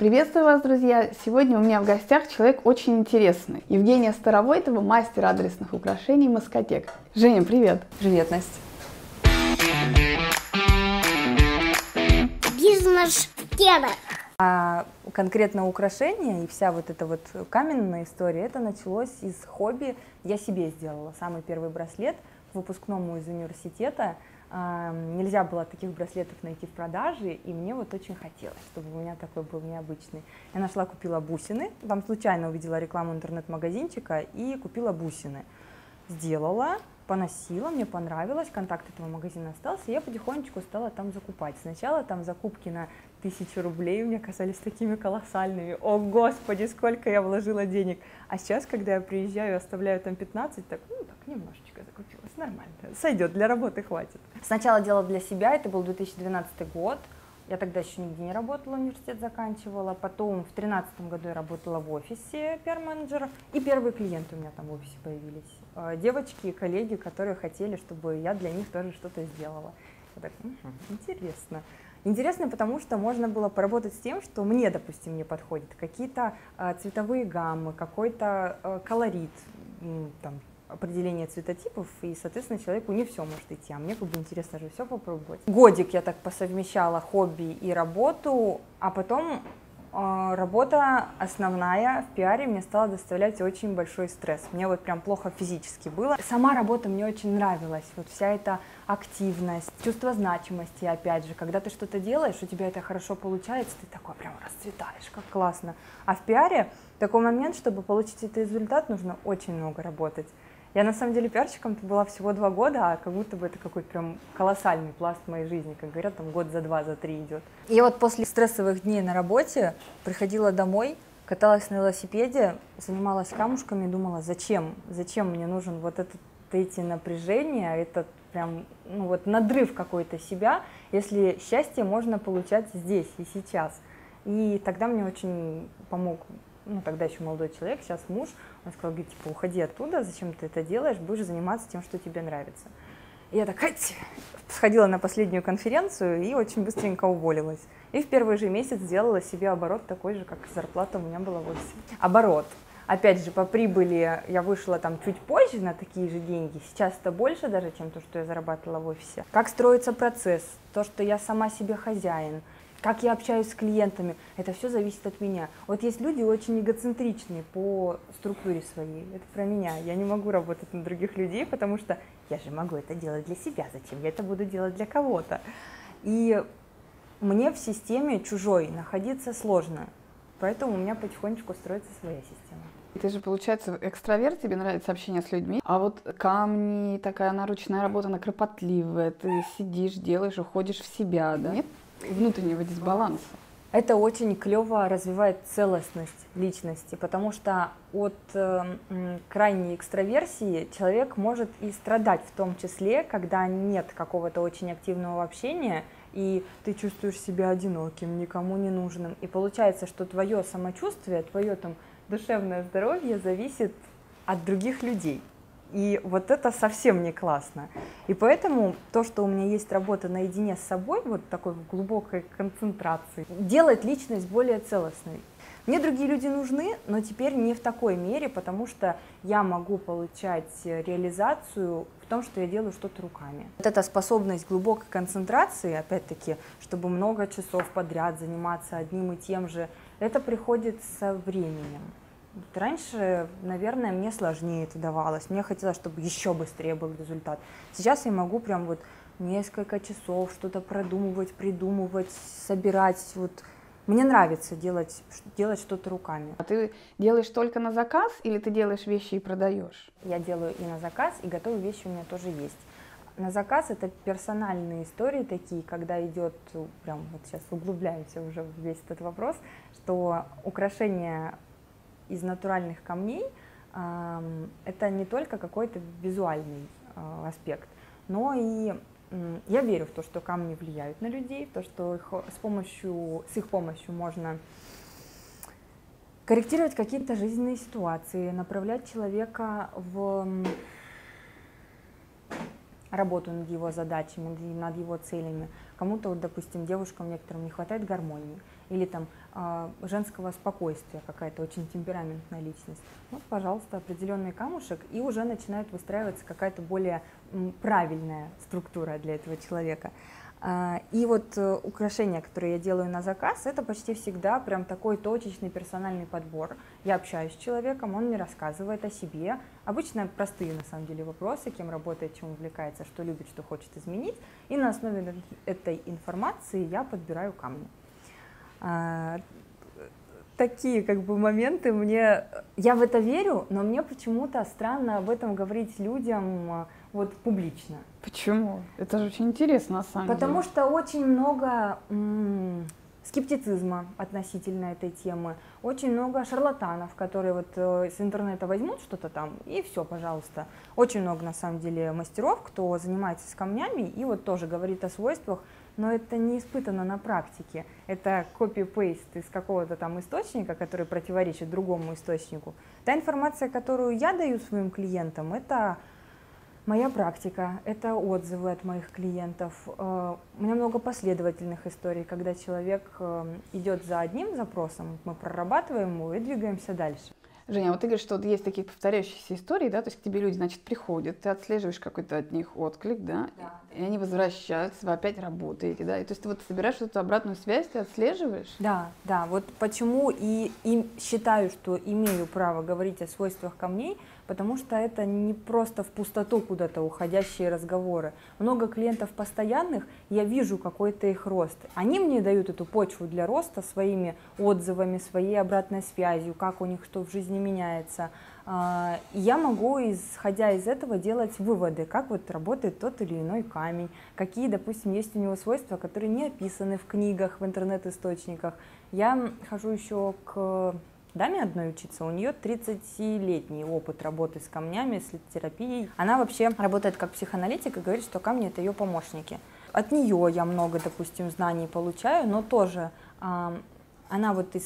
Приветствую вас, друзья! Сегодня у меня в гостях человек очень интересный. Евгения Старовойтова, мастер адресных украшений Маскотек. Женя, привет! Привет, Настя! Бизнес-тема. А конкретно украшения и вся вот эта вот каменная история, это началось из хобби. Я себе сделала самый первый браслет к выпускному из университета. Нельзя было таких браслетов найти в продаже, и мне вот очень хотелось, чтобы у меня такой был необычный. Я нашла, купила бусины, там случайно увидела рекламу интернет-магазинчика и купила бусины. Сделала, поносила, мне понравилось, контакт этого магазина остался, и я потихонечку стала там закупать. Сначала там закупки на тысячу рублей мне казались такими колоссальными. О, Господи, сколько я вложила денег. А сейчас, когда я приезжаю и оставляю там 15, так, ну, так, немножечко закупилась, нормально, сойдет, для работы хватит. Сначала делала для себя, это был 2012 год, я тогда еще нигде не работала, университет заканчивала. Потом в 2013 году я работала в офисе пиар-менеджера. И первые клиенты у меня там в офисе появились. Э, девочки и коллеги, которые хотели, чтобы я для них тоже что-то сделала. Я так, интересно. Интересно, потому что можно было поработать с тем, что мне, допустим, не подходит. Какие-то э, цветовые гаммы, какой-то э, колорит, там, определение цветотипов, и, соответственно, человеку не все может идти, а мне как бы интересно же все попробовать. Годик я так посовмещала хобби и работу, а потом э, работа основная в пиаре мне стала доставлять очень большой стресс. Мне вот прям плохо физически было. Сама работа мне очень нравилась, вот вся эта активность, чувство значимости, опять же, когда ты что-то делаешь, у тебя это хорошо получается, ты такой прям расцветаешь, как классно. А в пиаре такой момент, чтобы получить этот результат, нужно очень много работать. Я на самом деле пиарщиком была всего два года, а как будто бы это какой-то прям колоссальный пласт моей жизни, как говорят, там год за два, за три идет. И вот после стрессовых дней на работе приходила домой, каталась на велосипеде, занималась камушками, думала, зачем, зачем мне нужен вот этот эти напряжения, этот прям ну вот надрыв какой-то себя, если счастье можно получать здесь и сейчас. И тогда мне очень помог ну, тогда еще молодой человек, сейчас муж, он сказал, говорит, типа, уходи оттуда, зачем ты это делаешь, будешь заниматься тем, что тебе нравится. И я так, Хать! сходила на последнюю конференцию и очень быстренько уволилась. И в первый же месяц сделала себе оборот такой же, как зарплата у меня была в офисе. Оборот. Опять же, по прибыли я вышла там чуть позже на такие же деньги. Сейчас это больше даже, чем то, что я зарабатывала в офисе. Как строится процесс, то, что я сама себе хозяин, как я общаюсь с клиентами, это все зависит от меня. Вот есть люди очень эгоцентричные по структуре своей, это про меня. Я не могу работать на других людей, потому что я же могу это делать для себя, зачем я это буду делать для кого-то. И мне в системе чужой находиться сложно, поэтому у меня потихонечку строится своя система. Ты же, получается, экстраверт, тебе нравится общение с людьми, а вот камни, такая наручная работа, она кропотливая, ты сидишь, делаешь, уходишь в себя, да? Нет внутреннего дисбаланса. Это очень клево развивает целостность личности, потому что от э, крайней экстраверсии человек может и страдать в том числе, когда нет какого-то очень активного общения, и ты чувствуешь себя одиноким, никому не нужным. И получается, что твое самочувствие, твое там душевное здоровье зависит от других людей. И вот это совсем не классно. И поэтому то, что у меня есть работа наедине с собой, вот такой глубокой концентрации, делает личность более целостной. Мне другие люди нужны, но теперь не в такой мере, потому что я могу получать реализацию в том, что я делаю что-то руками. Вот эта способность глубокой концентрации, опять-таки, чтобы много часов подряд заниматься одним и тем же, это приходит со временем. Раньше, наверное, мне сложнее это давалось. Мне хотелось, чтобы еще быстрее был результат. Сейчас я могу прям вот несколько часов что-то продумывать, придумывать, собирать. Вот мне нравится делать, делать что-то руками. А ты делаешь только на заказ или ты делаешь вещи и продаешь? Я делаю и на заказ, и готовые вещи у меня тоже есть. На заказ это персональные истории такие, когда идет, прям вот сейчас углубляемся уже в весь этот вопрос, что украшение из натуральных камней это не только какой-то визуальный а, аспект, но и я верю в то, что камни влияют на людей, в то, что их, с, помощью, с их помощью можно корректировать какие-то жизненные ситуации, направлять человека в работу над его задачами, над его целями. Кому-то, вот, допустим, девушкам некоторым не хватает гармонии. Или там а, женского спокойствия, какая-то очень темпераментная личность. Вот, пожалуйста, определенный камушек, и уже начинает выстраиваться какая-то более правильная структура для этого человека. А, и вот э, украшения, которые я делаю на заказ, это почти всегда прям такой точечный персональный подбор. Я общаюсь с человеком, он мне рассказывает о себе. Обычно простые на самом деле вопросы, кем работает, чем увлекается, что любит, что хочет изменить. И на основе этой информации я подбираю камни. А, такие как бы моменты мне... Я в это верю, но мне почему-то странно об этом говорить людям вот публично. Почему? Это же очень интересно на самом Потому деле. что очень много скептицизма относительно этой темы, очень много шарлатанов, которые вот э, с интернета возьмут что-то там и все, пожалуйста. Очень много на самом деле мастеров, кто занимается с камнями и вот тоже говорит о свойствах, но это не испытано на практике. Это копи-пейст из какого-то там источника, который противоречит другому источнику. Та информация, которую я даю своим клиентам, это Моя практика – это отзывы от моих клиентов. Э, у меня много последовательных историй, когда человек э, идет за одним запросом, мы прорабатываем его и двигаемся дальше. Женя, вот ты говоришь, что вот есть такие повторяющиеся истории, да, то есть к тебе люди, значит, приходят, ты отслеживаешь какой-то от них отклик, да, да. и они возвращаются, вы опять работаете, да, и то есть ты вот собираешь эту обратную связь, ты отслеживаешь? Да, да, вот почему и, и считаю, что имею право говорить о свойствах камней, потому что это не просто в пустоту куда-то уходящие разговоры. Много клиентов постоянных, я вижу какой-то их рост. Они мне дают эту почву для роста своими отзывами, своей обратной связью, как у них что в жизни меняется. А, я могу, исходя из этого, делать выводы, как вот работает тот или иной камень, какие, допустим, есть у него свойства, которые не описаны в книгах, в интернет-источниках. Я хожу еще к даме одной учиться, у нее 30-летний опыт работы с камнями, с терапией. Она вообще работает как психоаналитик и говорит, что камни это ее помощники. От нее я много, допустим, знаний получаю, но тоже э, она вот из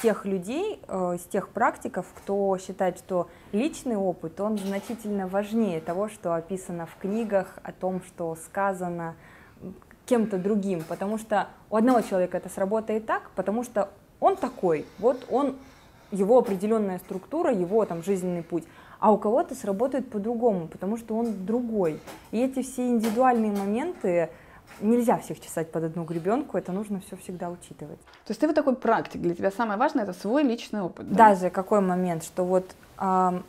тех людей, э, из тех практиков, кто считает, что личный опыт, он значительно важнее того, что описано в книгах, о том, что сказано кем-то другим, потому что у одного человека это сработает так, потому что он такой, вот он его определенная структура, его там жизненный путь, а у кого-то сработает по-другому, потому что он другой. И эти все индивидуальные моменты, нельзя всех чесать под одну гребенку, это нужно все всегда учитывать. То есть ты вот такой практик, для тебя самое важное это свой личный опыт. Да? Даже какой момент, что вот э,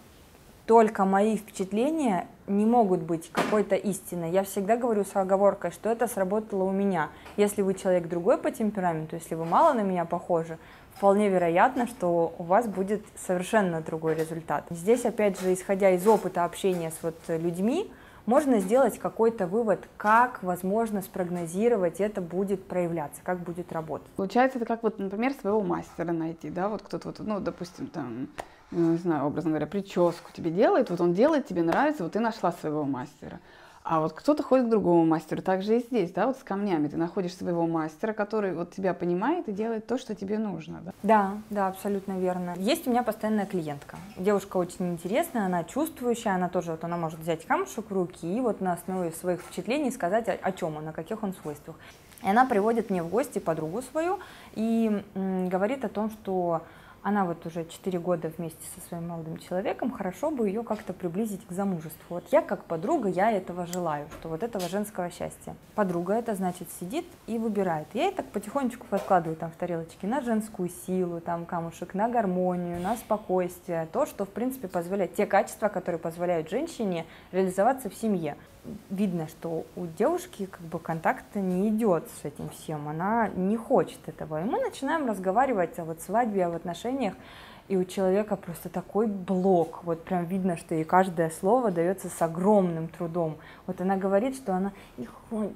только мои впечатления не могут быть какой-то истиной. Я всегда говорю с оговоркой, что это сработало у меня. Если вы человек другой по темпераменту, если вы мало на меня похожи, вполне вероятно, что у вас будет совершенно другой результат. Здесь, опять же, исходя из опыта общения с вот людьми, можно сделать какой-то вывод, как, возможно, спрогнозировать это будет проявляться, как будет работать. Получается, это как вот, например, своего мастера найти, да, вот кто-то вот, ну, допустим, там, не знаю, образно говоря, прическу тебе делает, вот он делает, тебе нравится, вот ты нашла своего мастера. А вот кто-то ходит к другому мастеру, так же и здесь, да, вот с камнями. Ты находишь своего мастера, который вот тебя понимает и делает то, что тебе нужно, да? Да, да, абсолютно верно. Есть у меня постоянная клиентка. Девушка очень интересная, она чувствующая, она тоже, вот она может взять камушек в руки и вот на основе своих впечатлений сказать, о, о чем он, о каких он свойствах. И она приводит мне в гости подругу свою и м, говорит о том, что она вот уже 4 года вместе со своим молодым человеком, хорошо бы ее как-то приблизить к замужеству. Вот я как подруга, я этого желаю, что вот этого женского счастья. Подруга это значит сидит и выбирает. Я ей так потихонечку подкладываю там в тарелочки на женскую силу, там камушек, на гармонию, на спокойствие, то, что в принципе позволяет, те качества, которые позволяют женщине реализоваться в семье видно, что у девушки как бы контакта не идет с этим всем, она не хочет этого. И мы начинаем разговаривать о вот свадьбе, о отношениях, и у человека просто такой блок, вот прям видно, что ей каждое слово дается с огромным трудом. Вот она говорит, что она и хочет,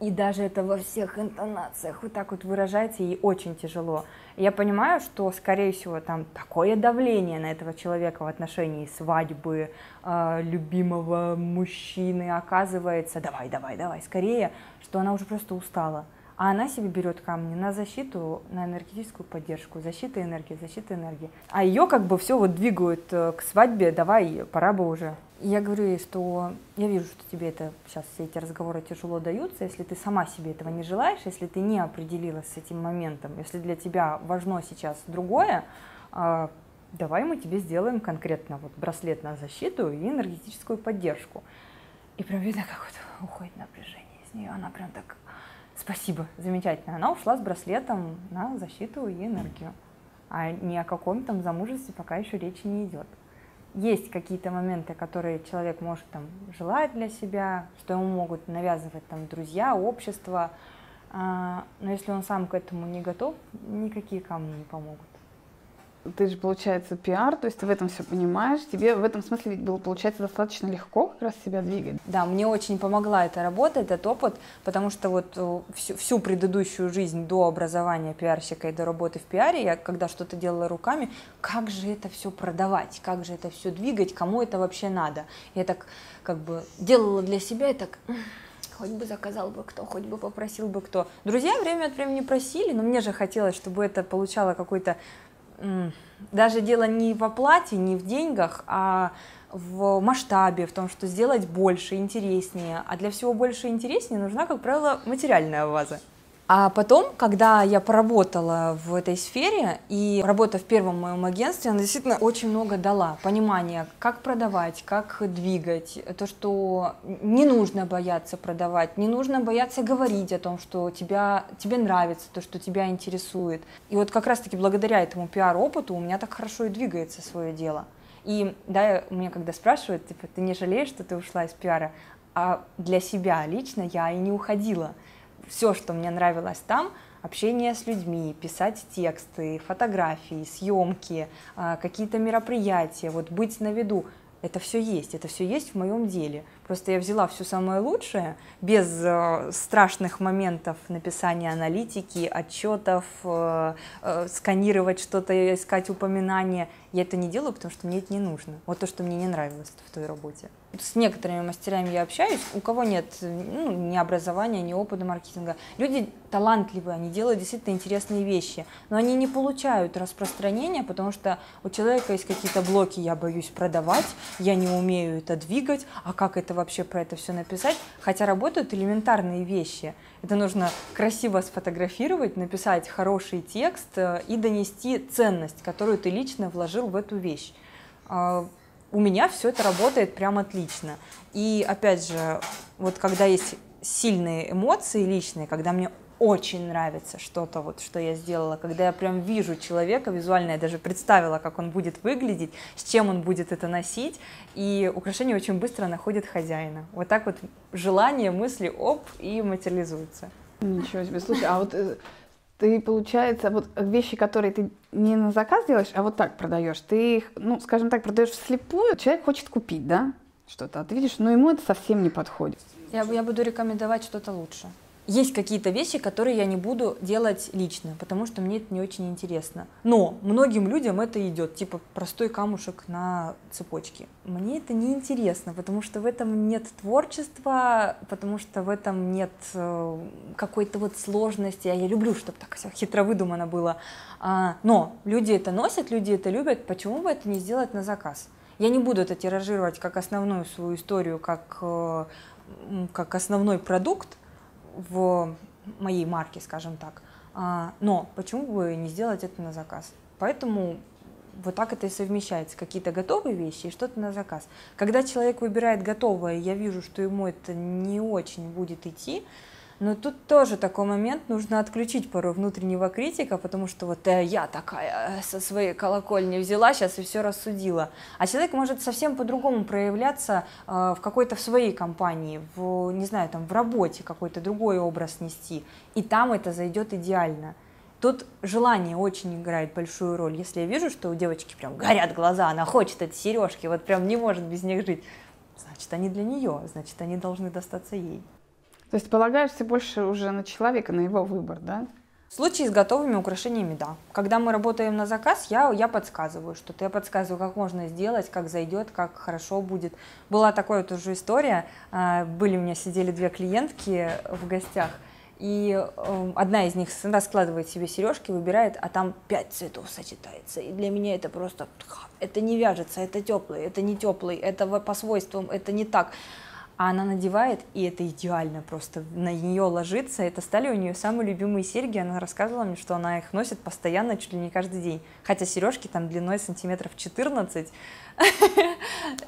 и даже это во всех интонациях вот так вот выражается, ей очень тяжело. Я понимаю, что, скорее всего, там такое давление на этого человека в отношении свадьбы, э, любимого мужчины оказывается, давай, давай, давай, скорее, что она уже просто устала. А она себе берет камни на защиту, на энергетическую поддержку, защита энергии, защита энергии. А ее как бы все вот двигают э, к свадьбе, давай, пора бы уже. Я говорю ей, что я вижу, что тебе это сейчас все эти разговоры тяжело даются, если ты сама себе этого не желаешь, если ты не определилась с этим моментом, если для тебя важно сейчас другое, а, давай мы тебе сделаем конкретно вот браслет на защиту и энергетическую поддержку. И прям видно, как вот уходит напряжение из нее, она прям так, спасибо, замечательно. Она ушла с браслетом на защиту и энергию, а ни о каком там замужестве пока еще речи не идет есть какие-то моменты, которые человек может там желать для себя, что ему могут навязывать там друзья, общество, а, но если он сам к этому не готов, никакие камни не помогут ты же, получается, пиар, то есть ты в этом все понимаешь. Тебе в этом смысле ведь было, получается, достаточно легко как раз себя двигать. Да, мне очень помогла эта работа, этот опыт, потому что вот э, всю, всю предыдущую жизнь до образования пиарщика и до работы в пиаре, я когда что-то делала руками, как же это все продавать, как же это все двигать, кому это вообще надо. Я так как бы делала для себя и так хоть бы заказал бы кто, хоть бы попросил бы кто. Друзья время от времени просили, но мне же хотелось, чтобы это получало какой-то даже дело не в оплате, не в деньгах, а в масштабе, в том, что сделать больше, интереснее. А для всего больше и интереснее нужна, как правило, материальная база. А потом, когда я поработала в этой сфере, и работа в первом моем агентстве, она действительно очень много дала. Понимания, как продавать, как двигать, то, что не нужно бояться продавать, не нужно бояться говорить о том, что тебя, тебе нравится, то, что тебя интересует. И вот как раз-таки благодаря этому пиар-опыту у меня так хорошо и двигается свое дело. И да, меня когда спрашивают, типа, ты не жалеешь, что ты ушла из пиара? А для себя лично я и не уходила все, что мне нравилось там, общение с людьми, писать тексты, фотографии, съемки, а, какие-то мероприятия, вот быть на виду, это все есть, это все есть в моем деле. Просто я взяла все самое лучшее, без э, страшных моментов написания аналитики, отчетов, э, э, сканировать что-то, искать упоминания. Я это не делаю, потому что мне это не нужно. Вот то, что мне не нравилось в той работе. С некоторыми мастерами я общаюсь, у кого нет ну, ни образования, ни опыта маркетинга. Люди талантливые, они делают действительно интересные вещи, но они не получают распространения, потому что у человека есть какие-то блоки, я боюсь продавать, я не умею это двигать, а как это вообще про это все написать, хотя работают элементарные вещи. Это нужно красиво сфотографировать, написать хороший текст э, и донести ценность, которую ты лично вложил в эту вещь. А, у меня все это работает прям отлично. И опять же, вот когда есть сильные эмоции личные, когда мне очень нравится что-то, вот, что я сделала, когда я прям вижу человека визуально, я даже представила, как он будет выглядеть, с чем он будет это носить, и украшение очень быстро находит хозяина. Вот так вот желание, мысли, оп, и материализуются. Ничего себе. Слушай, а вот э, ты, получается, вот вещи, которые ты не на заказ делаешь, а вот так продаешь, ты их, ну, скажем так, продаешь вслепую, человек хочет купить, да, что-то, а ты видишь, но ему это совсем не подходит. Я, я буду рекомендовать что-то лучше есть какие-то вещи, которые я не буду делать лично, потому что мне это не очень интересно. Но многим людям это идет, типа простой камушек на цепочке. Мне это не интересно, потому что в этом нет творчества, потому что в этом нет э, какой-то вот сложности. А я люблю, чтобы так все хитро выдумано было. А, но люди это носят, люди это любят. Почему бы это не сделать на заказ? Я не буду это тиражировать как основную свою историю, как, э, как основной продукт, в моей марке, скажем так. А, но почему бы не сделать это на заказ? Поэтому вот так это и совмещается. Какие-то готовые вещи и что-то на заказ. Когда человек выбирает готовое, я вижу, что ему это не очень будет идти, но тут тоже такой момент, нужно отключить порой внутреннего критика, потому что вот э, я такая э, со своей колокольни взяла сейчас и все рассудила. А человек может совсем по-другому проявляться э, в какой-то в своей компании, в, не знаю, там в работе какой-то другой образ нести, и там это зайдет идеально. Тут желание очень играет большую роль. Если я вижу, что у девочки прям горят глаза, она хочет эти сережки, вот прям не может без них жить, значит, они для нее, значит, они должны достаться ей. То есть полагаешься больше уже на человека, на его выбор, да? В случае с готовыми украшениями, да. Когда мы работаем на заказ, я, я подсказываю что-то. Я подсказываю, как можно сделать, как зайдет, как хорошо будет. Была такая тоже история. А, были у меня, сидели две клиентки в гостях, И э, одна из них раскладывает себе сережки, выбирает, а там пять цветов сочетается. И для меня это просто, это не вяжется, это теплый, это не теплый, это по свойствам, это не так. А она надевает, и это идеально просто на нее ложится. Это стали у нее самые любимые серьги. Она рассказывала мне, что она их носит постоянно, чуть ли не каждый день. Хотя сережки там длиной сантиметров 14.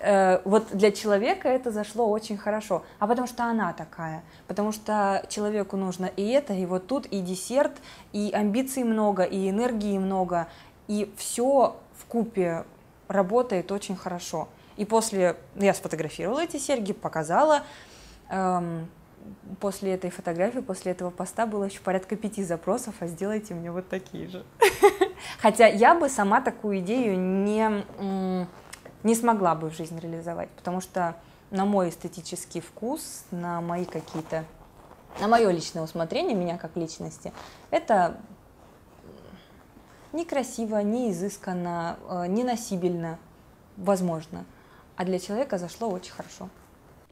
Э, вот для человека это зашло очень хорошо. А потому что она такая. Потому что человеку нужно и это, и вот тут, и десерт, и амбиций много, и энергии много. И все в купе работает очень хорошо. И после, я сфотографировала эти серьги, показала. Эм, после этой фотографии, после этого поста было еще порядка пяти запросов, а сделайте мне вот такие же. Хотя я бы сама такую идею не не смогла бы в жизнь реализовать, потому что на мой эстетический вкус, на мои какие-то, на мое личное усмотрение меня как личности, это некрасиво, не изысканно, э, не носибельно, возможно. А для человека зашло очень хорошо.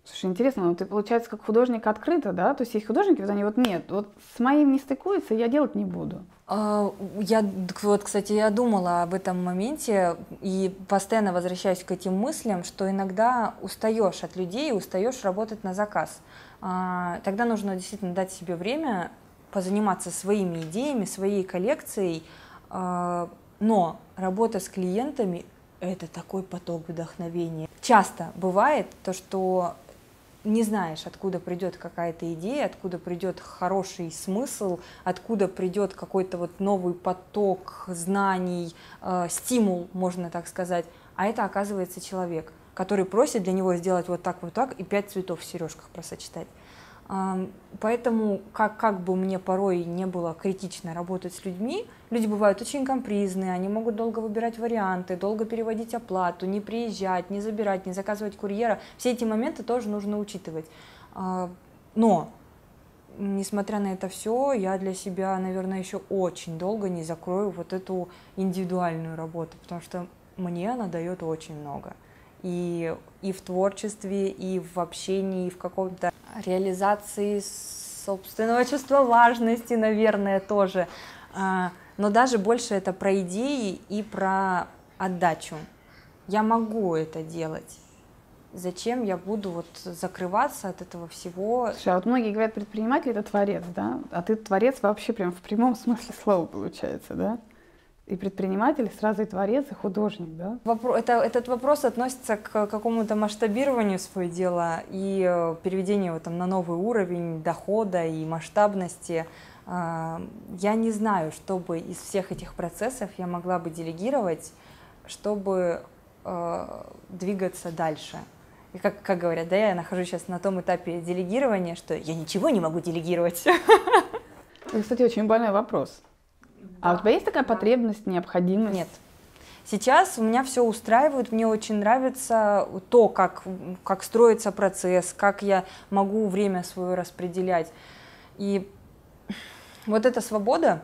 Слушай, интересно, ну ты, получается, как художник открыто, да? То есть есть художники, вот они вот нет, вот с моим не стыкуется, я делать не буду. А, я, вот, кстати, я думала об этом моменте и постоянно возвращаюсь к этим мыслям, что иногда устаешь от людей, устаешь работать на заказ. А, тогда нужно действительно дать себе время позаниматься своими идеями, своей коллекцией, а, но работа с клиентами это такой поток вдохновения. Часто бывает то, что не знаешь, откуда придет какая-то идея, откуда придет хороший смысл, откуда придет какой-то вот новый поток знаний, э, стимул, можно так сказать. А это оказывается человек, который просит для него сделать вот так, вот так и пять цветов в сережках просочетать. Поэтому, как, как бы мне порой не было критично работать с людьми, люди бывают очень компризные, они могут долго выбирать варианты, долго переводить оплату, не приезжать, не забирать, не заказывать курьера. Все эти моменты тоже нужно учитывать. А, но, несмотря на это все, я для себя, наверное, еще очень долго не закрою вот эту индивидуальную работу, потому что мне она дает очень много. И, и в творчестве, и в общении, и в каком-то реализации собственного чувства важности, наверное, тоже. А, но даже больше это про идеи и про отдачу. Я могу это делать. Зачем я буду вот закрываться от этого всего? Слушай, а вот многие говорят, предприниматель это творец, да? А ты творец вообще прям в прямом смысле слова получается, да? И предприниматель, сразу и творец, и художник, да? Вопро- это, этот вопрос относится к какому-то масштабированию своего дела и э, переведению его, там, на новый уровень дохода и масштабности. Э, я не знаю, чтобы из всех этих процессов я могла бы делегировать, чтобы э, двигаться дальше. И как, как говорят, да, я нахожусь сейчас на том этапе делегирования, что я ничего не могу делегировать. Это, кстати, очень больной вопрос. А у тебя есть такая потребность, необходимость? Нет. Сейчас у меня все устраивает, мне очень нравится то, как, как строится процесс, как я могу время свое распределять. И вот эта свобода,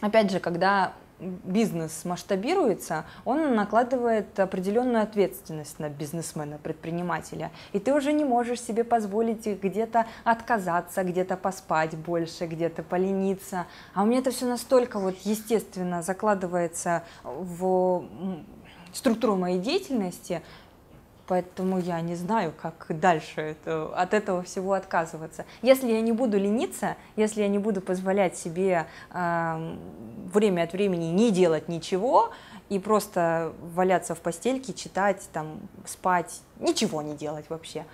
опять же, когда бизнес масштабируется, он накладывает определенную ответственность на бизнесмена, предпринимателя. И ты уже не можешь себе позволить где-то отказаться, где-то поспать больше, где-то полениться. А у меня это все настолько вот естественно закладывается в структуру моей деятельности, Поэтому я не знаю, как дальше это, от этого всего отказываться. Если я не буду лениться, если я не буду позволять себе э, время от времени не делать ничего и просто валяться в постельке, читать, там, спать, ничего не делать вообще,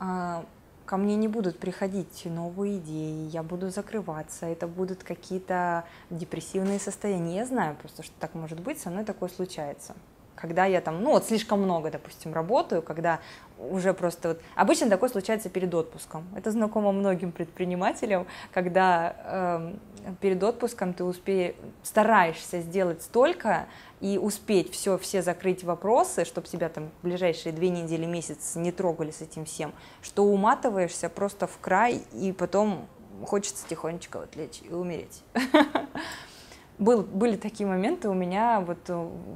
э, ко мне не будут приходить новые идеи, я буду закрываться, это будут какие-то депрессивные состояния. Я знаю просто, что так может быть, со мной такое случается когда я там, ну вот слишком много, допустим, работаю, когда уже просто вот... Обычно такое случается перед отпуском. Это знакомо многим предпринимателям, когда э, перед отпуском ты успеешь, стараешься сделать столько и успеть все, все закрыть вопросы, чтобы тебя там ближайшие две недели, месяц не трогали с этим всем, что уматываешься просто в край, и потом хочется тихонечко вот и умереть. был, были такие моменты у меня, вот э,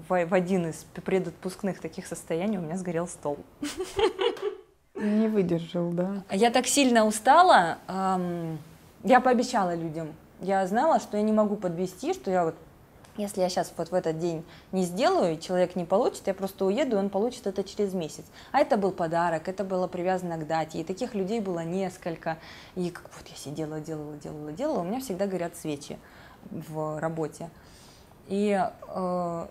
в, в один из предотпускных таких состояний у меня сгорел стол. Не выдержал, да. Я так сильно устала, эм, Я пообещала людям. Я знала, что я не могу подвести, что я вот если я сейчас вот в этот день не сделаю, человек не получит, я просто уеду, и он получит это через месяц. А это был подарок, это было привязано к дате, и таких людей было несколько. И как вот я сидела, делала, делала, делала, у меня всегда горят свечи в работе. И э,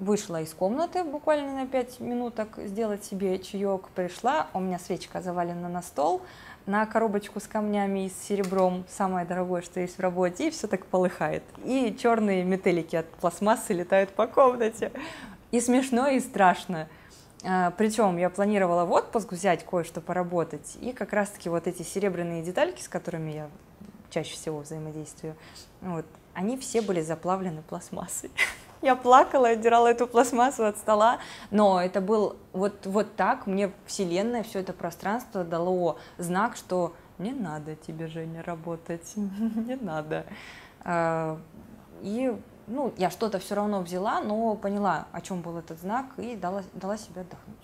вышла из комнаты буквально на 5 минуток сделать себе чаек, пришла, у меня свечка завалена на стол, на коробочку с камнями и с серебром, самое дорогое, что есть в работе, и все так полыхает. И черные метелики от пластмассы летают по комнате. И смешно, и страшно. А, Причем я планировала в отпуск взять кое-что поработать, и как раз-таки вот эти серебряные детальки, с которыми я чаще всего взаимодействую, вот, они все были заплавлены пластмассой. Я плакала, отдирала эту пластмассу от стола, но это был вот, вот так, мне Вселенная, все это пространство дало знак, что не надо тебе, Женя, работать, не надо. А, и ну, я что-то все равно взяла, но поняла, о чем был этот знак, и дала, дала себе отдохнуть.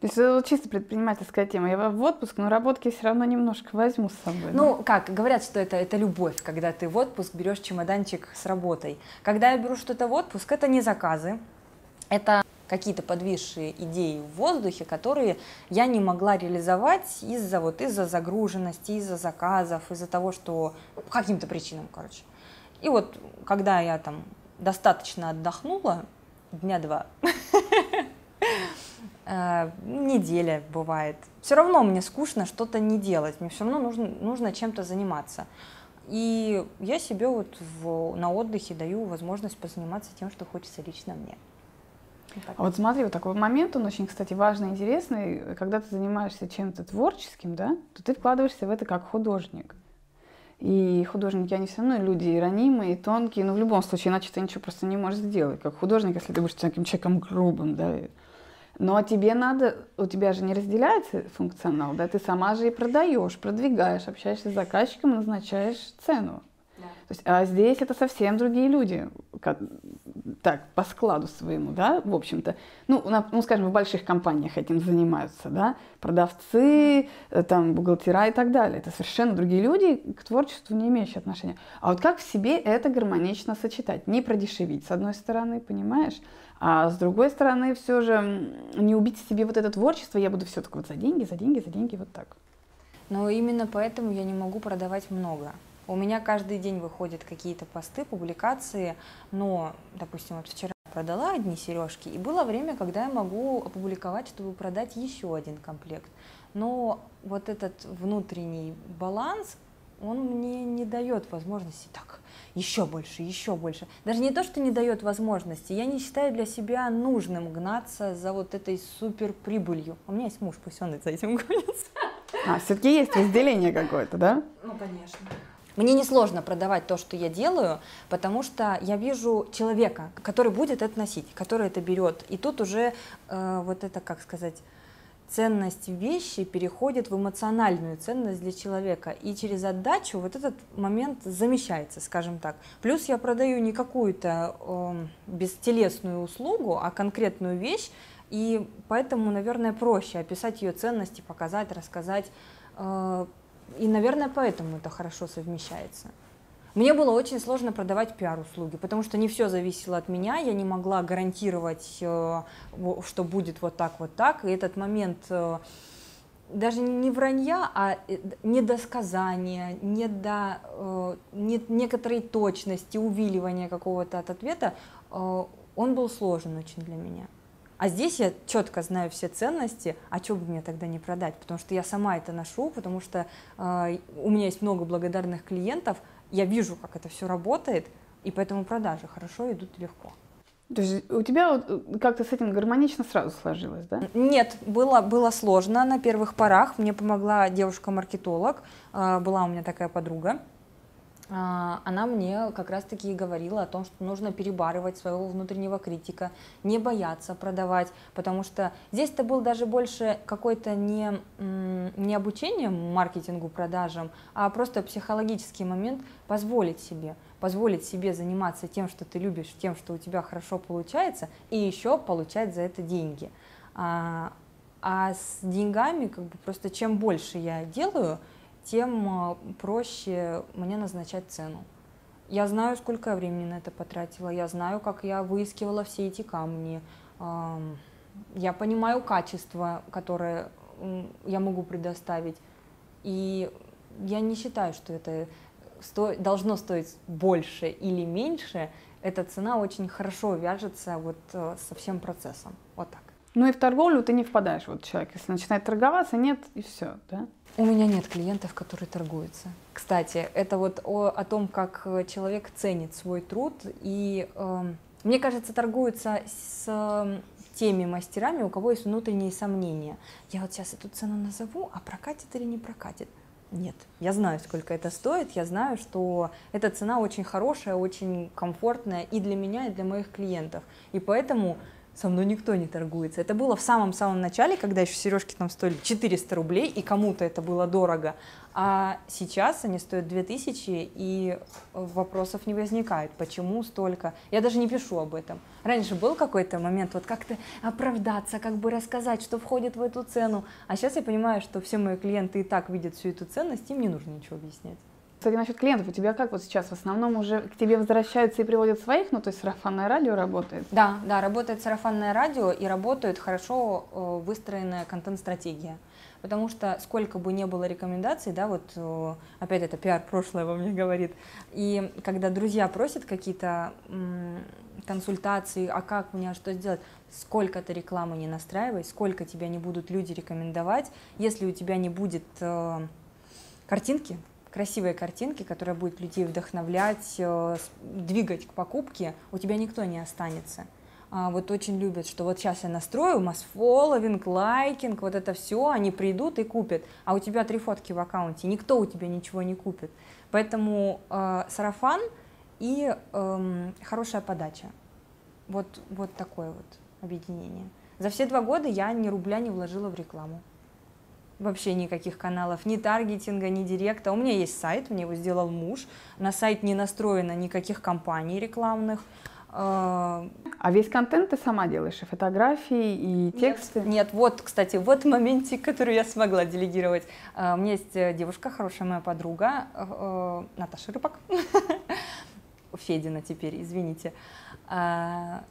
То есть это чисто предпринимательская тема. Я в отпуск, но работки все равно немножко возьму с собой. Ну, да? как, говорят, что это, это любовь, когда ты в отпуск берешь чемоданчик с работой. Когда я беру что-то в отпуск, это не заказы, это какие-то подвисшие идеи в воздухе, которые я не могла реализовать из-за вот из-за загруженности, из-за заказов, из-за того, что по каким-то причинам, короче. И вот когда я там достаточно отдохнула, дня два, неделя бывает. Все равно мне скучно что-то не делать, мне все равно нужно, нужно чем-то заниматься. И я себе вот в, на отдыхе даю возможность позаниматься тем, что хочется лично мне. А вот смотри, вот такой момент, он очень, кстати, важный и интересный. Когда ты занимаешься чем-то творческим, да, то ты вкладываешься в это как художник. И художники, они все равно люди и ранимые, и тонкие, но в любом случае, иначе ты ничего просто не можешь сделать. Как художник, если ты будешь таким человеком грубым, да, но тебе надо, у тебя же не разделяется функционал, да, ты сама же и продаешь, продвигаешь, общаешься с заказчиком, назначаешь цену. Да. То есть, а здесь это совсем другие люди, как, так, по складу своему, да, в общем-то. Ну, на, ну, скажем, в больших компаниях этим занимаются, да, продавцы, э, там, бухгалтера и так далее. Это совершенно другие люди, к творчеству не имеющие отношения. А вот как в себе это гармонично сочетать? Не продешевить, с одной стороны, понимаешь? А с другой стороны, все же не убить себе вот это творчество, я буду все только вот за деньги, за деньги, за деньги, вот так. Но именно поэтому я не могу продавать много. У меня каждый день выходят какие-то посты, публикации, но, допустим, вот вчера продала одни сережки, и было время, когда я могу опубликовать, чтобы продать еще один комплект. Но вот этот внутренний баланс, он мне не дает возможности так еще больше, еще больше. Даже не то, что не дает возможности, я не считаю для себя нужным гнаться за вот этой супер прибылью. У меня есть муж, пусть он за этим гонится. А, все-таки есть разделение какое-то, да? Ну, конечно. Мне несложно продавать то, что я делаю, потому что я вижу человека, который будет это носить, который это берет. И тут уже э, вот это, как сказать, ценность вещи переходит в эмоциональную ценность для человека. И через отдачу вот этот момент замещается, скажем так. Плюс я продаю не какую-то э, бестелесную услугу, а конкретную вещь, и поэтому, наверное, проще описать ее ценности, показать, рассказать. Э, и, наверное, поэтому это хорошо совмещается. Мне было очень сложно продавать пиар-услуги, потому что не все зависело от меня, я не могла гарантировать, э, что будет вот так, вот так, и этот момент э, даже не вранья, а э, недосказания, не до, не, некоторой точности, увиливания какого-то от ответа, он был сложен очень для меня. А здесь я четко знаю все ценности, а что бы мне тогда не продать? Потому что я сама это ношу, потому что э, у меня есть много благодарных клиентов, я вижу, как это все работает, и поэтому продажи хорошо идут легко. То есть у тебя вот э, как-то с этим гармонично сразу сложилось, да? Нет, было, было сложно на первых порах. Мне помогла девушка-маркетолог, а, была у меня такая подруга. А, она мне как раз-таки говорила о том, что нужно перебарывать своего внутреннего критика, не бояться продавать, потому что здесь это был даже больше какой-то не, не обучение маркетингу, продажам, а просто психологический момент позволить себе, позволить себе заниматься тем, что ты любишь, тем, что у тебя хорошо получается, и еще получать за это деньги. А, а с деньгами, как бы просто чем больше я делаю, тем э, проще мне назначать цену. Я знаю, сколько я времени на это потратила, я знаю, как я выискивала все эти камни, я понимаю качество, которое я могу предоставить. И я не считаю, что это сто... должно стоить больше или меньше. Эта цена очень хорошо вяжется вот э, со всем процессом. Вот так. Ну и в торговлю ты не впадаешь. Вот человек, если начинает торговаться, нет, и все, да? У меня нет клиентов, которые торгуются. Кстати, это вот о, о том, как э, человек ценит свой труд. И э, мне кажется, торгуются с э, теми мастерами, у кого есть внутренние сомнения. Я вот сейчас эту цену назову, а прокатит или не прокатит? Нет, я знаю, сколько это стоит, я знаю, что эта цена очень хорошая, очень комфортная и для меня, и для моих клиентов. И поэтому со мной никто не торгуется. Это было в самом-самом начале, когда еще сережки там стоили 400 рублей, и кому-то это было дорого. А сейчас они стоят 2000, и вопросов не возникает, почему столько. Я даже не пишу об этом. Раньше был какой-то момент, вот как-то оправдаться, как бы рассказать, что входит в эту цену. А сейчас я понимаю, что все мои клиенты и так видят всю эту ценность, им не нужно ничего объяснять. Кстати, насчет клиентов, у тебя как вот сейчас? В основном уже к тебе возвращаются и приводят своих, ну то есть сарафанное радио работает? Да, да, работает сарафанное радио и работает хорошо э, выстроенная контент-стратегия. Потому что сколько бы не было рекомендаций, да, вот э, опять это пиар прошлое во мне говорит, и когда друзья просят какие-то консультации, а как мне, что сделать, сколько ты рекламы не настраивай, сколько тебя не будут люди рекомендовать, если у тебя не будет э, картинки, красивые картинки, которая будет людей вдохновлять, э, двигать к покупке, у тебя никто не останется. А, вот очень любят, что вот сейчас я настрою масс-фолловинг, лайкинг, вот это все, они придут и купят, а у тебя три фотки в аккаунте, никто у тебя ничего не купит. Поэтому э, сарафан и э, хорошая подача. Вот, вот такое вот объединение. За все два года я ни рубля не вложила в рекламу вообще никаких каналов, ни таргетинга, ни директа. У меня есть сайт, мне его сделал муж. На сайт не настроено никаких компаний рекламных. А, а весь контент ты сама делаешь, и фотографии, и тексты? Нет, нет, вот, кстати, вот моментик, который я смогла делегировать. А, у меня есть э, девушка, хорошая моя подруга, э, э, Наташа Рыбак, Федина теперь, извините а,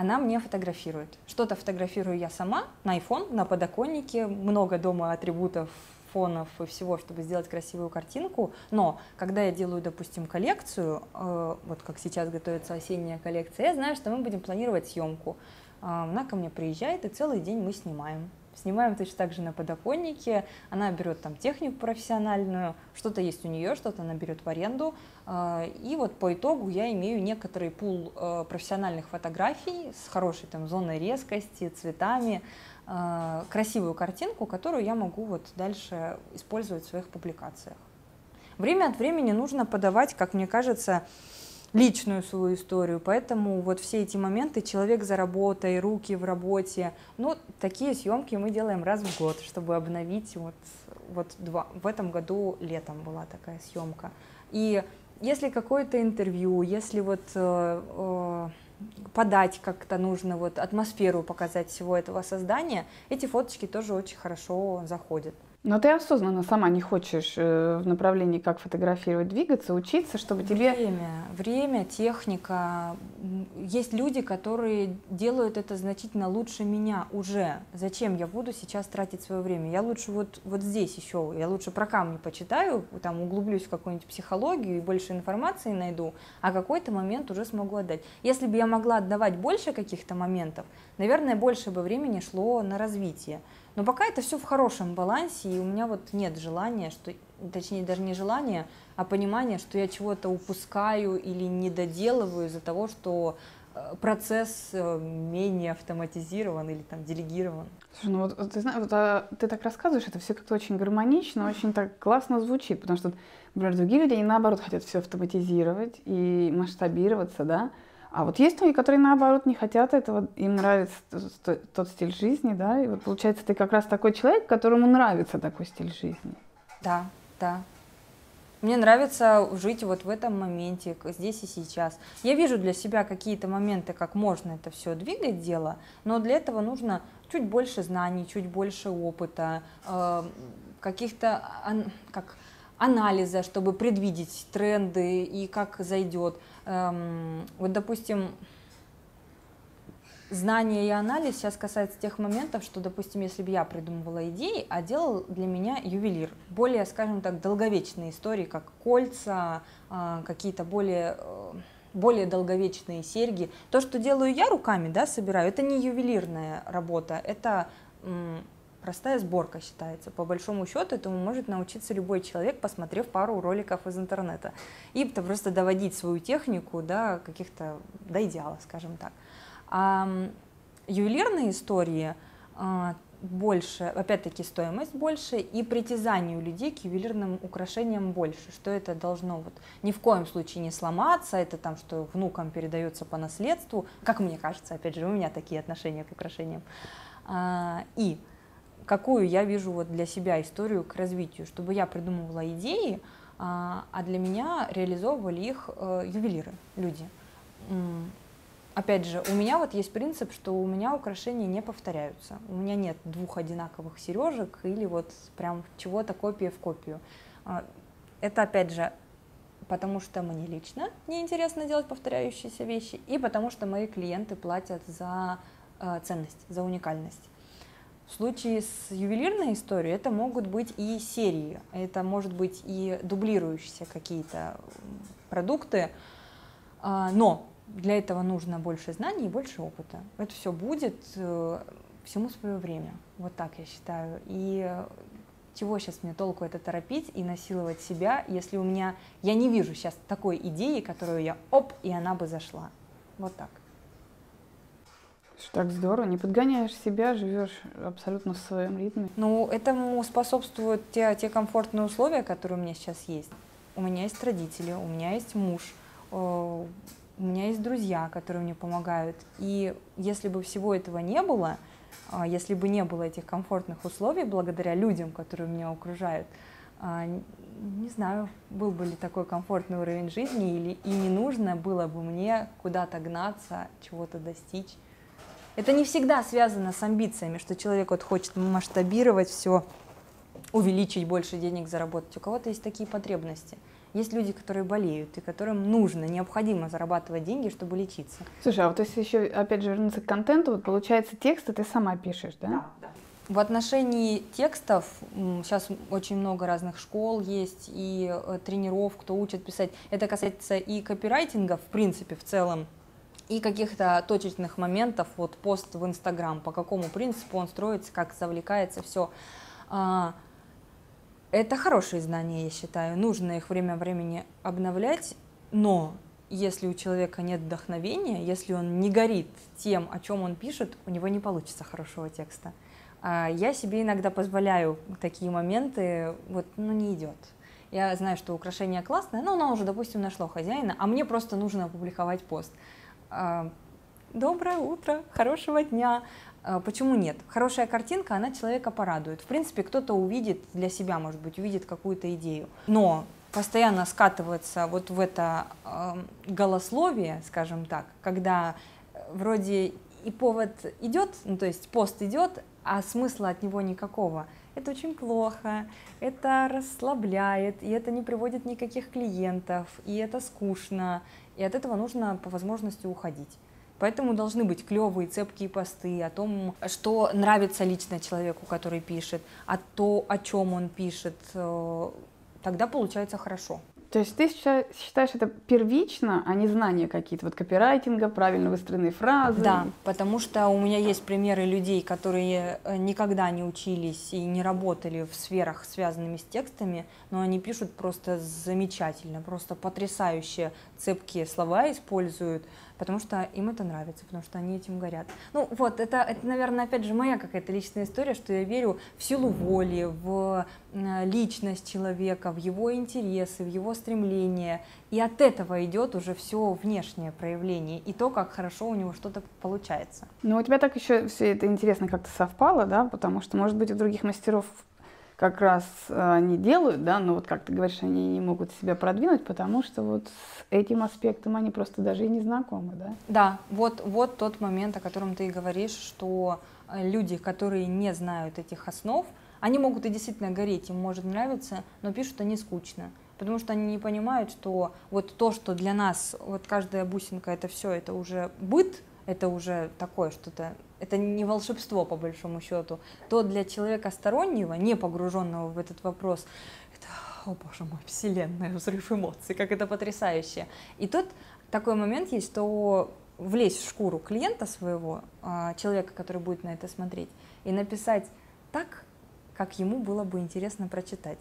она мне фотографирует. Что-то фотографирую я сама на iPhone, на подоконнике, много дома атрибутов, фонов и всего, чтобы сделать красивую картинку. Но когда я делаю, допустим, коллекцию, э, вот как сейчас готовится осенняя коллекция, я знаю, что мы будем планировать съемку. Э, она ко мне приезжает, и целый день мы снимаем. Снимаем точно так же на подоконнике, она берет там технику профессиональную, что-то есть у нее, что-то она берет в аренду, а, и вот по итогу я имею некоторый пул э, профессиональных фотографий с хорошей там зоной резкости, цветами, а, красивую картинку, которую я могу вот дальше использовать в своих публикациях. Время от времени нужно подавать, как мне кажется, личную свою историю, поэтому вот все эти моменты, человек за работой, руки в работе, ну, такие съемки мы делаем раз в год, чтобы обновить вот, вот два, в этом году летом была такая съемка. И если какое-то интервью, если вот э, э, подать как-то нужно, вот атмосферу показать всего этого создания, эти фоточки тоже очень хорошо заходят. Но ты осознанно сама не хочешь э, в направлении, как фотографировать, двигаться, учиться, чтобы тебе... Время, время, техника. Есть люди, которые делают это значительно лучше меня уже. Зачем я буду сейчас тратить свое время? Я лучше вот, вот здесь еще, я лучше про камни почитаю, там углублюсь в какую-нибудь психологию и больше информации найду, а какой-то момент уже смогу отдать. Если бы я могла отдавать больше каких-то моментов, наверное, больше бы времени шло на развитие. Но пока это все в хорошем балансе, и у меня вот нет желания, что, точнее даже не желания, а понимания, что я чего-то упускаю или не доделываю из-за того, что э, процесс э, менее автоматизирован или там делегирован. Слушай, ну вот ты знаешь, вот, а, ты так рассказываешь, это все как-то очень гармонично, очень так классно звучит, потому что, например, другие люди, они наоборот хотят все автоматизировать и масштабироваться, да, а вот есть люди, которые наоборот не хотят этого, им нравится тот стиль жизни, да, и вот получается ты как раз такой человек, которому нравится такой стиль жизни. Да, да. Мне нравится жить вот в этом моменте, здесь и сейчас. Я вижу для себя какие-то моменты, как можно это все двигать дело, но для этого нужно чуть больше знаний, чуть больше опыта, э, каких-то как анализа, чтобы предвидеть тренды и как зайдет. Эм, вот, допустим, знание и анализ сейчас касается тех моментов, что, допустим, если бы я придумывала идеи, а делал для меня ювелир, более, скажем так, долговечные истории, как кольца, а, какие-то более э, более долговечные серьги. То, что делаю я руками, да, собираю, это не ювелирная работа, это простая сборка считается. По большому счету этому может научиться любой человек, посмотрев пару роликов из интернета. И просто доводить свою технику до каких-то, до идеала, скажем так. А ювелирные истории а, больше, опять-таки стоимость больше и притязание у людей к ювелирным украшениям больше, что это должно вот ни в коем случае не сломаться, это там, что внукам передается по наследству, как мне кажется, опять же, у меня такие отношения к украшениям. А, и какую я вижу вот для себя историю к развитию, чтобы я придумывала идеи, а, а для меня реализовывали их э, ювелиры, люди опять же, у меня вот есть принцип, что у меня украшения не повторяются. У меня нет двух одинаковых сережек или вот прям чего-то копия в копию. А, это, опять же, потому что мне лично неинтересно делать повторяющиеся вещи, и потому что мои клиенты платят за э, ценность, за уникальность. В случае с ювелирной историей это могут быть и серии, это может быть и дублирующиеся какие-то продукты, а, но для этого нужно больше знаний и больше опыта. Это все будет э, всему свое время. Вот так я считаю. И э, чего сейчас мне толку это торопить и насиловать себя, если у меня, я не вижу сейчас такой идеи, которую я, оп, и она бы зашла. Вот так. Так здорово, не подгоняешь себя, живешь абсолютно в своем ритме. Ну, этому способствуют те, те комфортные условия, которые у меня сейчас есть. У меня есть родители, у меня есть муж, э, у меня есть друзья, которые мне помогают. И если бы всего этого не было, а, если бы не было этих комфортных условий благодаря людям, которые меня окружают, а, не знаю, был бы ли такой комфортный уровень жизни или и не нужно было бы мне куда-то гнаться, чего-то достичь. Это не всегда связано с амбициями, что человек вот хочет масштабировать все, увеличить больше денег заработать. У кого-то есть такие потребности – есть люди, которые болеют, и которым нужно, необходимо зарабатывать деньги, чтобы лечиться. Слушай, а вот если еще, опять же, вернуться к контенту, вот получается тексты ты сама пишешь, да? Да, да. В отношении текстов сейчас очень много разных школ есть и э, тренеров, кто учит писать. Это касается и копирайтинга, в принципе, в целом, и каких-то точечных моментов, вот пост в Инстаграм, по какому принципу он строится, как завлекается, все. Это хорошие знания, я считаю. Нужно их время времени обновлять, но если у человека нет вдохновения, если он не горит тем, о чем он пишет, у него не получится хорошего текста. А я себе иногда позволяю такие моменты, вот, ну, не идет. Я знаю, что украшение классное, но оно уже, допустим, нашло хозяина, а мне просто нужно опубликовать пост. А, Доброе утро, хорошего дня. А, почему нет? Хорошая картинка, она человека порадует. В принципе, кто-то увидит для себя, может быть, увидит какую-то идею. Но постоянно скатываться вот в это э, голословие, скажем так, когда вроде и повод идет, ну то есть пост идет, а смысла от него никакого. Это очень плохо, это расслабляет, и это не приводит никаких клиентов, и это скучно, и от этого нужно по возможности уходить. Поэтому должны быть клевые, цепкие посты о том, что нравится лично человеку, который пишет, а то, о чем он пишет. Э, тогда получается хорошо. То есть ты считаешь это первично, а не знания какие-то, вот копирайтинга, правильно выстроенные фразы? Да, потому что у меня есть примеры людей, которые э, никогда не учились и не работали в сферах, связанными с текстами, но они пишут просто замечательно, просто потрясающие цепкие слова используют, потому что им это нравится, потому что они этим горят. Ну вот, это, это наверное, опять же, моя какая-то личная история, что я верю в силу воли, в личность человека, в его интересы, в его стремления. И от этого идет уже все внешнее проявление и то, как хорошо у него что-то получается. Ну, у тебя так еще все это интересно как-то совпало, да, потому что, может быть, у других мастеров как раз э, они делают, да, но вот как ты говоришь, они не могут себя продвинуть, потому что вот с этим аспектом они просто даже и не знакомы, да? Да, вот, вот тот момент, о котором ты говоришь, что э, люди, которые не знают этих основ, Они могут и действительно гореть, им может нравиться, но пишут они скучно потому что они не понимают, что вот то, что для нас, вот каждая бусинка, это все, это уже быт, это уже такое что-то, это не волшебство по большому счету, то для человека стороннего, не погруженного в этот вопрос, это, о боже мой, вселенная, взрыв эмоций, как это потрясающе. И тут такой момент есть, что влезть в шкуру клиента своего, а, человека, который будет на это смотреть, и написать так, как ему было бы интересно прочитать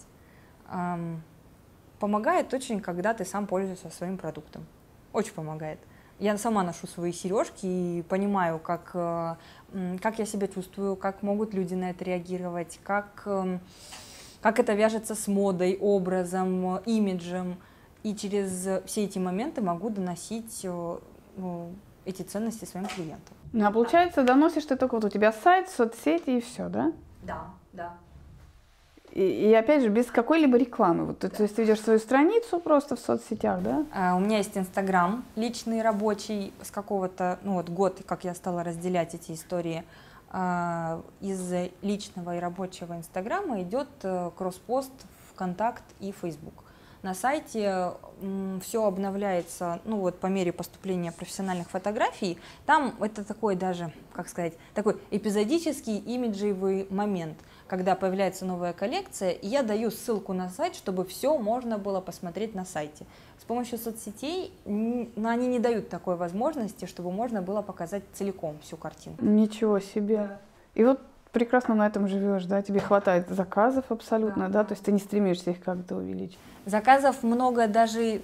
помогает очень, когда ты сам пользуешься своим продуктом. Очень помогает. Я сама ношу свои сережки и понимаю, как, э, как я себя чувствую, как могут люди на это реагировать, как, эм, как это вяжется с модой, образом, имиджем. И через все эти моменты могу доносить э, ну, эти ценности своим клиентам. Ну, а получается, доносишь ты только вот у тебя сайт, соцсети и все, да? Да, да. И, и опять же, без какой-либо рекламы. Вот, да. То есть ты ведешь свою страницу просто в соцсетях, да? А, у меня есть Инстаграм личный, рабочий, с какого-то, ну вот год, как я стала разделять эти истории. А, из личного и рабочего Инстаграма идет э, кросспост ВКонтакт и Фейсбук. На сайте все обновляется, ну вот по мере поступления профессиональных фотографий. Там это такой даже, как сказать, такой эпизодический имиджевый момент – когда появляется новая коллекция, и я даю ссылку на сайт, чтобы все можно было посмотреть на сайте. С помощью соцсетей но они не дают такой возможности, чтобы можно было показать целиком всю картинку. Ничего себе. И вот прекрасно на этом живешь, да? Тебе хватает заказов абсолютно, да? да? То есть ты не стремишься их как-то увеличить. Заказов много даже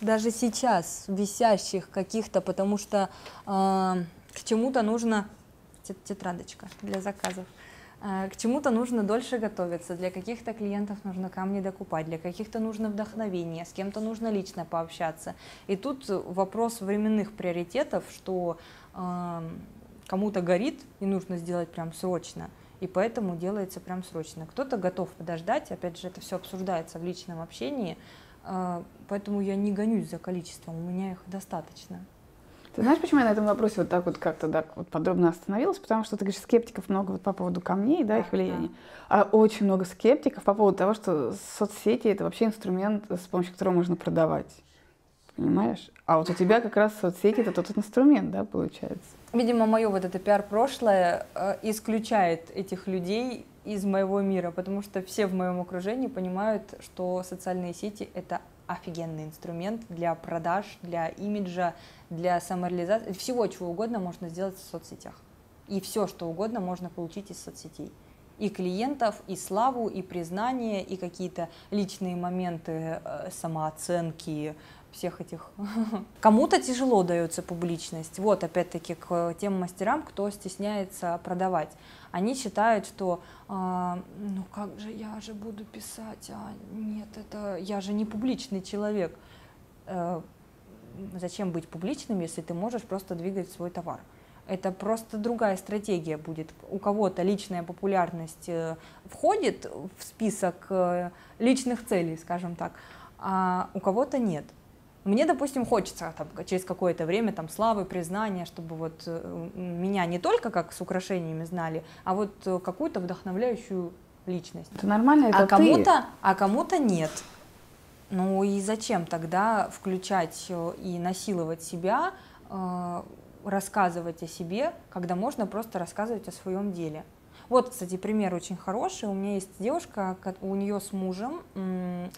даже сейчас висящих каких-то, потому что э, к чему-то нужно тетрадочка для заказов. Э, к чему-то нужно дольше готовиться, для каких-то клиентов нужно камни докупать, для каких-то нужно вдохновение, с кем-то нужно лично пообщаться. И тут вопрос временных приоритетов, что э, кому-то горит и нужно сделать прям срочно, и поэтому делается прям срочно. Кто-то готов подождать, опять же, это все обсуждается в личном общении, э, поэтому я не гонюсь за количеством, у меня их достаточно. Ты знаешь, почему я на этом вопросе вот так вот как-то так вот подробно остановилась? Потому что ты говоришь, скептиков много вот по поводу камней, да, их влияния, а очень много скептиков по поводу того, что соцсети это вообще инструмент, с помощью которого можно продавать. Понимаешь? А вот у тебя как раз соцсети это тот инструмент, да, получается? Видимо, мое вот это пиар-прошлое э, исключает этих людей из моего мира, потому что все в моем окружении понимают, что социальные сети это офигенный инструмент для продаж, для имиджа, для самореализации. Всего, чего угодно можно сделать в соцсетях. И все, что угодно можно получить из соцсетей. И клиентов, и славу, и признание, и какие-то личные моменты э, самооценки, всех этих. Кому-то тяжело дается публичность. Вот, опять-таки, к тем мастерам, кто стесняется продавать. Они считают, что а, ну как же я же буду писать, а нет, это я же не публичный человек. А, зачем быть публичным, если ты можешь просто двигать свой товар? Это просто другая стратегия будет. У кого-то личная популярность э, входит в список э, личных целей, скажем так, а у кого-то нет. Мне, допустим, хочется там, через какое-то время там, славы, признания, чтобы вот э, меня не только как с украшениями знали, а вот э, какую-то вдохновляющую личность. Это нормально, это а кому-то, а кому-то нет. Ну и зачем тогда включать э, и насиловать себя, рассказывать о себе, когда можно просто рассказывать о своем деле? Вот, кстати, пример очень хороший. У меня есть девушка, у нее с мужем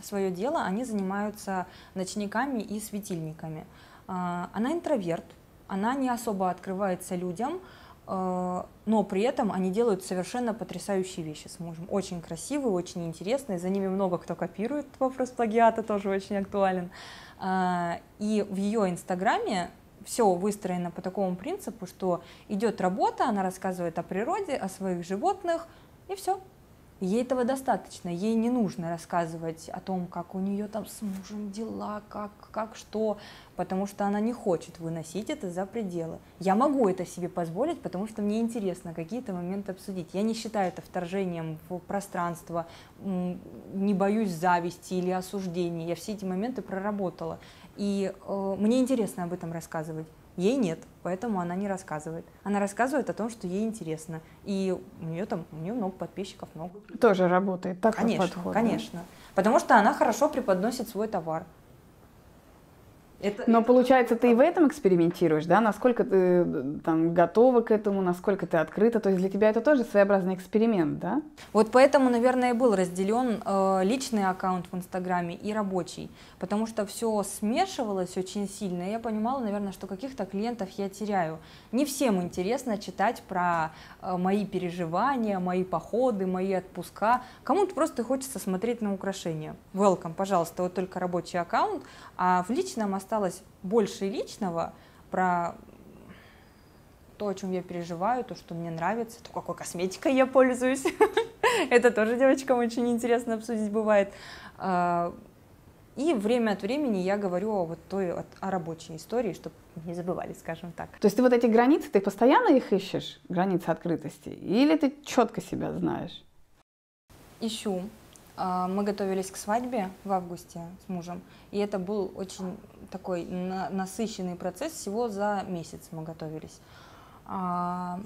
свое дело, они занимаются ночниками и светильниками. А, она интроверт, она не особо открывается людям, а, но при этом они делают совершенно потрясающие вещи с мужем. Очень красивые, очень интересные, за ними много кто копирует, вопрос плагиата тоже очень актуален. А, и в ее инстаграме все выстроено по такому принципу, что идет работа, она рассказывает о природе, о своих животных, и все. Ей этого достаточно, ей не нужно рассказывать о том, как у нее там с мужем дела, как, как что, потому что она не хочет выносить это за пределы. Я могу это себе позволить, потому что мне интересно какие-то моменты обсудить. Я не считаю это вторжением в пространство, не боюсь зависти или осуждения. Я все эти моменты проработала. И э, мне интересно об этом рассказывать. Ей нет, поэтому она не рассказывает. Она рассказывает о том, что ей интересно. И у нее там, у нее много подписчиков, много. Тоже работает, так конечно, подход. Конечно, потому что она хорошо преподносит свой товар. Это, Но получается, ты и в этом экспериментируешь, да? Насколько ты там готова к этому, насколько ты открыта? То есть для тебя это тоже своеобразный эксперимент, да? Вот поэтому, наверное, и был разделен э, личный аккаунт в Инстаграме и рабочий, потому что все смешивалось очень сильно, и я понимала, наверное, что каких-то клиентов я теряю. Не всем интересно читать про э, мои переживания, мои походы, мои отпуска. Кому-то просто хочется смотреть на украшения. Welcome, пожалуйста, вот только рабочий аккаунт, а в личном осталось больше личного про то, о чем я переживаю, то, что мне нравится, то, какой косметикой я пользуюсь. Это тоже девочкам очень интересно обсудить бывает. А, и время от времени я говорю о вот той о, о рабочей истории, чтобы не забывали, скажем так. То есть ты вот эти границы, ты постоянно их ищешь, границы открытости, или ты четко себя знаешь? Ищу. А, мы готовились к свадьбе в августе с мужем, и это был очень такой насыщенный процесс, всего за месяц мы готовились. А,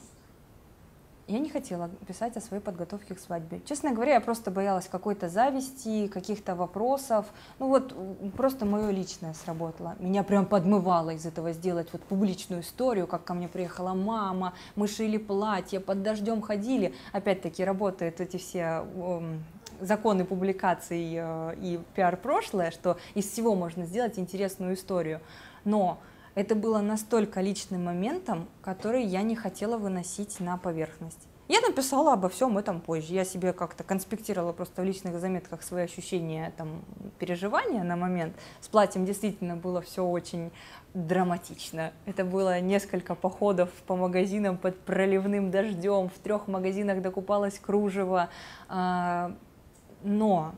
я не хотела писать о своей подготовке к свадьбе. Честно говоря, я просто боялась какой-то зависти, каких-то вопросов. Ну вот, просто мое личное сработало. Меня прям подмывало из этого сделать вот публичную историю, как ко мне приехала мама, мы шили платье, под дождем ходили. Опять-таки работают эти все законы публикаций э, и пиар-прошлое, что из всего можно сделать интересную историю. Но это было настолько личным моментом, который я не хотела выносить на поверхность. Я написала обо всем этом позже. Я себе как-то конспектировала просто в личных заметках свои ощущения, там, переживания на момент. С платьем действительно было все очень драматично. Это было несколько походов по магазинам под проливным дождем. В трех магазинах докупалось кружево. Но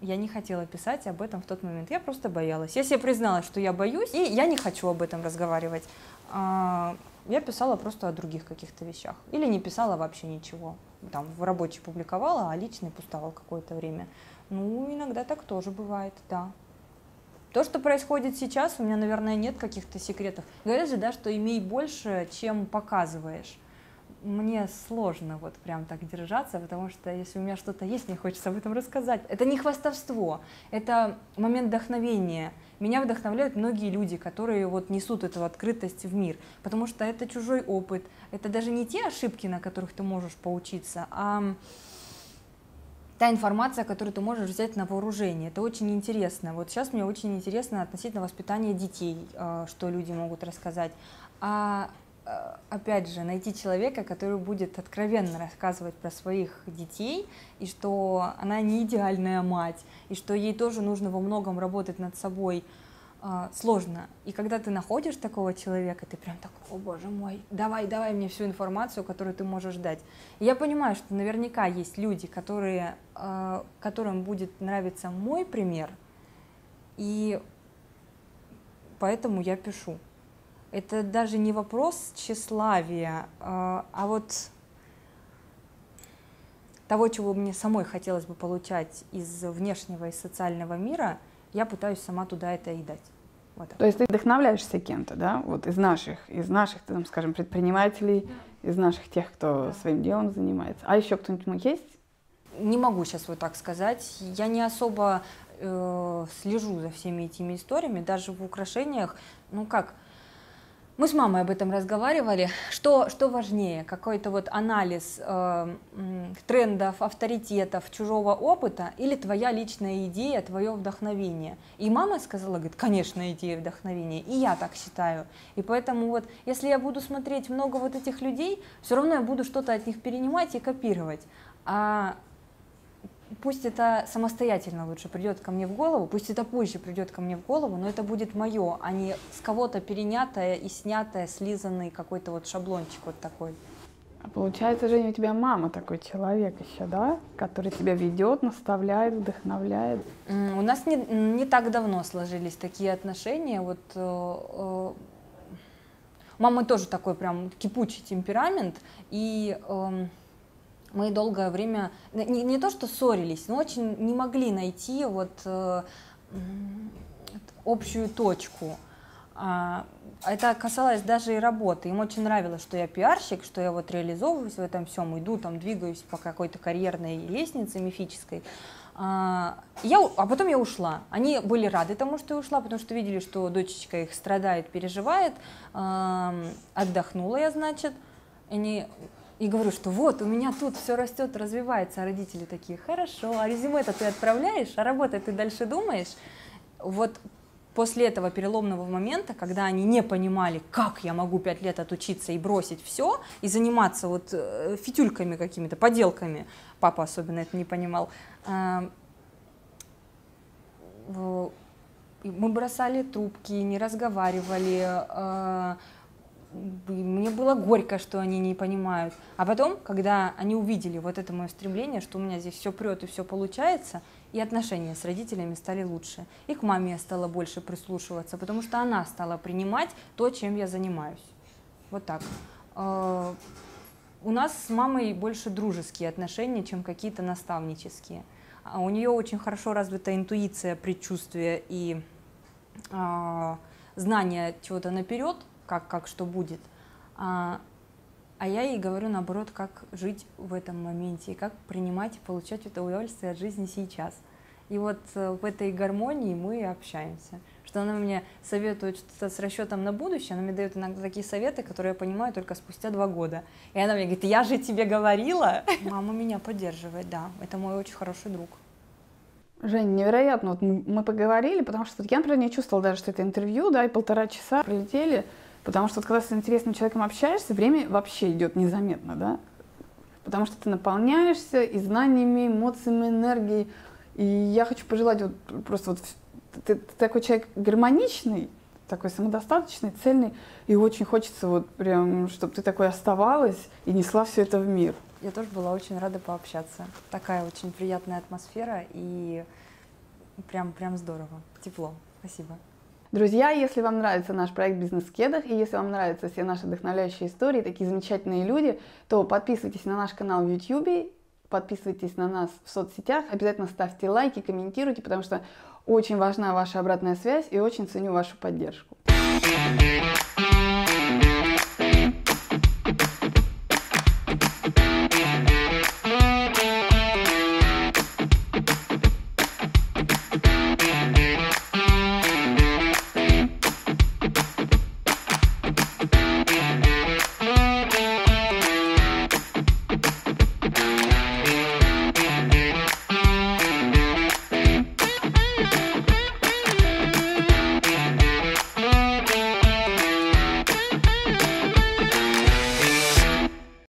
я не хотела писать об этом в тот момент. Я просто боялась. Я себе призналась, что я боюсь, и я не хочу об этом разговаривать. А, я писала просто о других каких-то вещах. Или не писала вообще ничего. Там в рабочий публиковала, а личный пустовал какое-то время. Ну, иногда так тоже бывает, да. То, что происходит сейчас, у меня, наверное, нет каких-то секретов. Говорят же, да, что имей больше, чем показываешь мне сложно вот прям так держаться, потому что если у меня что-то есть, мне хочется об этом рассказать. Это не хвастовство, это момент вдохновения. Меня вдохновляют многие люди, которые вот несут эту открытость в мир, потому что это чужой опыт, это даже не те ошибки, на которых ты можешь поучиться, а та информация, которую ты можешь взять на вооружение. Это очень интересно. Вот сейчас мне очень интересно относительно воспитания детей, э, что люди могут рассказать. А опять же, найти человека, который будет откровенно рассказывать про своих детей, и что она не идеальная мать, и что ей тоже нужно во многом работать над собой, э, сложно. И когда ты находишь такого человека, ты прям так, о боже мой, давай, давай мне всю информацию, которую ты можешь дать. И я понимаю, что наверняка есть люди, которые, э, которым будет нравиться мой пример, и поэтому я пишу это даже не вопрос тщеславия, а, а вот того, чего мне самой хотелось бы получать из внешнего и социального мира, я пытаюсь сама туда это и дать. Вот То есть ты вдохновляешься кем-то, да, вот из наших, из наших, там, скажем, предпринимателей, да. из наших тех, кто да. своим делом занимается. А еще кто-нибудь есть? Не могу сейчас вот так сказать. Я не особо э, слежу за всеми этими историями, даже в украшениях. Ну как, мы с мамой об этом разговаривали. Что, что важнее, какой-то вот анализ э, трендов, авторитетов, чужого опыта или твоя личная идея, твое вдохновение? И мама сказала, говорит, конечно, идея вдохновения. И я так считаю. И поэтому вот, если я буду смотреть много вот этих людей, все равно я буду что-то от них перенимать и копировать. А пусть это самостоятельно лучше придет ко мне в голову, пусть это позже придет ко мне в голову, но это будет мое, а не с кого-то перенятое и снятое, слизанный какой-то вот шаблончик вот такой. А получается, Женя, у тебя мама такой человек еще, да? Который тебя ведет, наставляет, вдохновляет. У нас не, не так давно сложились такие отношения. Вот э, э, мамы тоже такой прям кипучий темперамент. И э, мы долгое время, не, не то что ссорились, но очень не могли найти вот э, общую точку. А, это касалось даже и работы. Им очень нравилось, что я пиарщик, что я вот реализовываюсь в этом всем, иду там, двигаюсь по какой-то карьерной лестнице мифической. А, я, а потом я ушла. Они были рады тому, что я ушла, потому что видели, что дочечка их страдает, переживает. Отдохнула я, значит. Они и говорю, что вот, у меня тут все растет, развивается, а родители такие, хорошо, а резюме-то ты отправляешь, а работать ты дальше думаешь. Вот после этого переломного момента, когда они не понимали, как я могу пять лет отучиться и бросить все, и заниматься вот э, фитюльками какими-то, поделками, папа особенно это не понимал, э, мы бросали трубки, не разговаривали, э, мне было горько, что они не понимают. А потом, когда они увидели вот это мое стремление, что у меня здесь все прет и все получается, и отношения с родителями стали лучше. И к маме я стала больше прислушиваться, потому что она стала принимать то, чем я занимаюсь. Вот так. А, у нас с мамой больше дружеские отношения, чем какие-то наставнические. А у нее очень хорошо развита интуиция, предчувствие и э, знание чего-то наперед, как, как что будет. А, а я ей говорю, наоборот, как жить в этом моменте и как принимать и получать это удовольствие от жизни сейчас. И вот э, в этой гармонии мы общаемся. Что она мне советует что-то с расчетом на будущее, она мне дает иногда такие советы, которые я понимаю только спустя два года. И она мне говорит, я же тебе говорила. Мама меня поддерживает, да. Это мой очень хороший друг. Жень, невероятно. Вот мы поговорили, потому что я, например, не чувствовала даже, что это интервью, да, и полтора часа прилетели. Потому что когда с интересным человеком общаешься, время вообще идет незаметно, да? Потому что ты наполняешься и знаниями, эмоциями, энергией. И я хочу пожелать вот просто вот ты, ты такой человек гармоничный, такой самодостаточный, цельный, и очень хочется вот прям, чтобы ты такой оставалась и несла все это в мир. Я тоже была очень рада пообщаться. Такая очень приятная атмосфера и прям, прям здорово, тепло. Спасибо. Друзья, если вам нравится наш проект «Бизнес в кедах» и если вам нравятся все наши вдохновляющие истории, такие замечательные люди, то подписывайтесь на наш канал в YouTube, подписывайтесь на нас в соцсетях, обязательно ставьте лайки, комментируйте, потому что очень важна ваша обратная связь и очень ценю вашу поддержку.